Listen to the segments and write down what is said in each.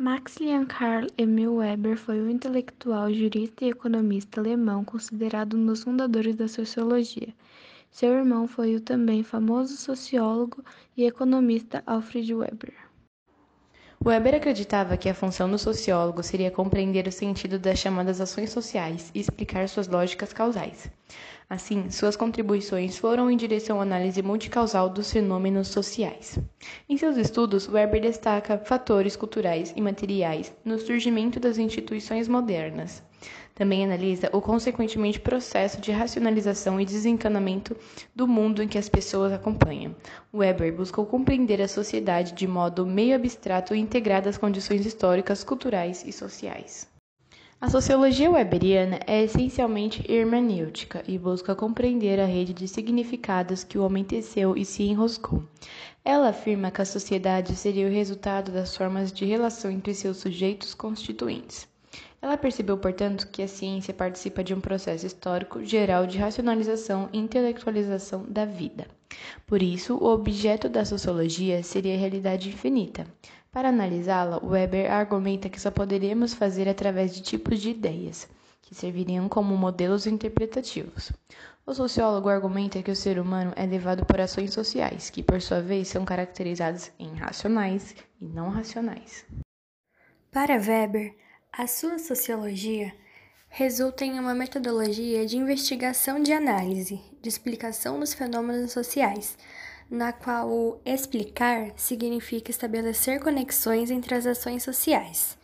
Maximilian Karl Emil Weber foi um intelectual, jurista e economista alemão considerado um dos fundadores da sociologia. Seu irmão foi o também famoso sociólogo e economista Alfred Weber. Weber acreditava que a função do sociólogo seria compreender o sentido das chamadas ações sociais e explicar suas lógicas causais. Assim, suas contribuições foram em direção à análise multicausal dos fenômenos sociais. Em seus estudos, Weber destaca fatores culturais e materiais no surgimento das instituições modernas. Também analisa o consequentemente processo de racionalização e desencanamento do mundo em que as pessoas acompanham. Weber buscou compreender a sociedade de modo meio abstrato e integrado às condições históricas, culturais e sociais. A sociologia weberiana é essencialmente hermenêutica e busca compreender a rede de significados que o homem teceu e se enroscou. Ela afirma que a sociedade seria o resultado das formas de relação entre seus sujeitos constituintes. Ela percebeu, portanto, que a ciência participa de um processo histórico geral de racionalização e intelectualização da vida. Por isso, o objeto da sociologia seria a realidade infinita. Para analisá-la, Weber argumenta que só poderíamos fazer através de tipos de ideias, que serviriam como modelos interpretativos. O sociólogo argumenta que o ser humano é levado por ações sociais, que por sua vez são caracterizadas em racionais e não racionais. Para Weber, a sua sociologia resulta em uma metodologia de investigação de análise, de explicação dos fenômenos sociais, na qual o explicar significa estabelecer conexões entre as ações sociais.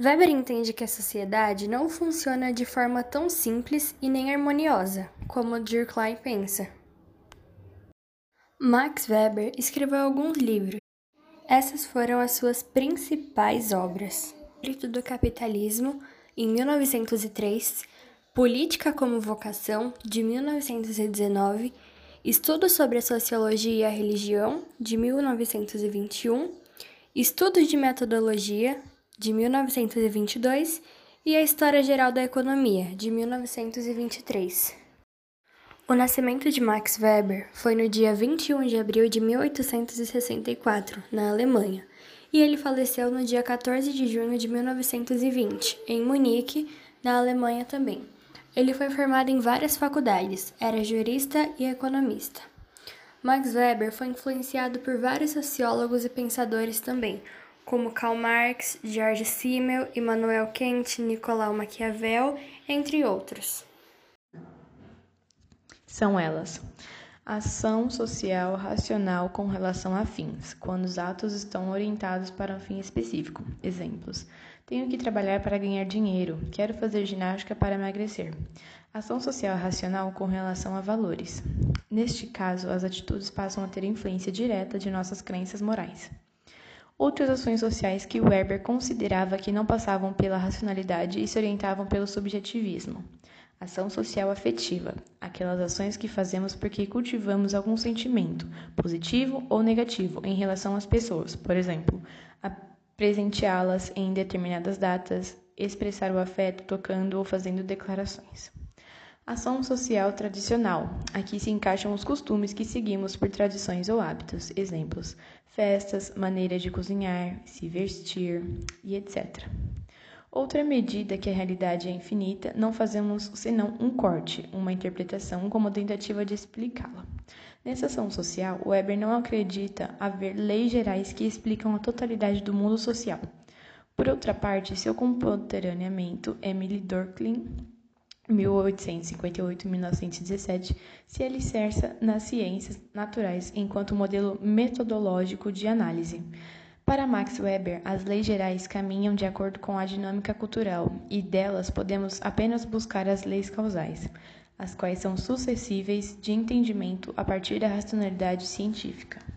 Weber entende que a sociedade não funciona de forma tão simples e nem harmoniosa como Durkheim pensa. Max Weber escreveu alguns livros. Essas foram as suas principais obras. Espírito do Capitalismo, em 1903, Política como Vocação, de 1919, Estudos sobre a Sociologia e a Religião, de 1921, Estudos de Metodologia, de 1922 e A História Geral da Economia, de 1923. O nascimento de Max Weber foi no dia 21 de abril de 1864, na Alemanha e ele faleceu no dia 14 de junho de 1920, em Munique, na Alemanha também. Ele foi formado em várias faculdades, era jurista e economista. Max Weber foi influenciado por vários sociólogos e pensadores também, como Karl Marx, George Simmel, Immanuel Kant, Nicolau Maquiavel, entre outros. São elas: Ação social racional com relação a fins, quando os atos estão orientados para um fim específico. Exemplos: tenho que trabalhar para ganhar dinheiro, quero fazer ginástica para emagrecer. Ação social racional com relação a valores. Neste caso, as atitudes passam a ter influência direta de nossas crenças morais. Outras ações sociais que Weber considerava que não passavam pela racionalidade e se orientavam pelo subjetivismo. Ação social afetiva, aquelas ações que fazemos porque cultivamos algum sentimento, positivo ou negativo, em relação às pessoas, por exemplo, presenteá-las em determinadas datas, expressar o afeto tocando ou fazendo declarações. Ação social tradicional. Aqui se encaixam os costumes que seguimos por tradições ou hábitos. Exemplos: festas, maneira de cozinhar, se vestir e etc. Outra medida que a realidade é infinita, não fazemos senão um corte, uma interpretação como tentativa de explicá-la. Nessa ação social, Weber não acredita haver leis gerais que explicam a totalidade do mundo social. Por outra parte, seu contemporâneamente, Emily Durkheim, 1858-1917, se alicerça nas ciências naturais enquanto modelo metodológico de análise. Para Max Weber, as leis gerais caminham de acordo com a dinâmica cultural e delas podemos apenas buscar as leis causais, as quais são suscetíveis de entendimento a partir da racionalidade científica.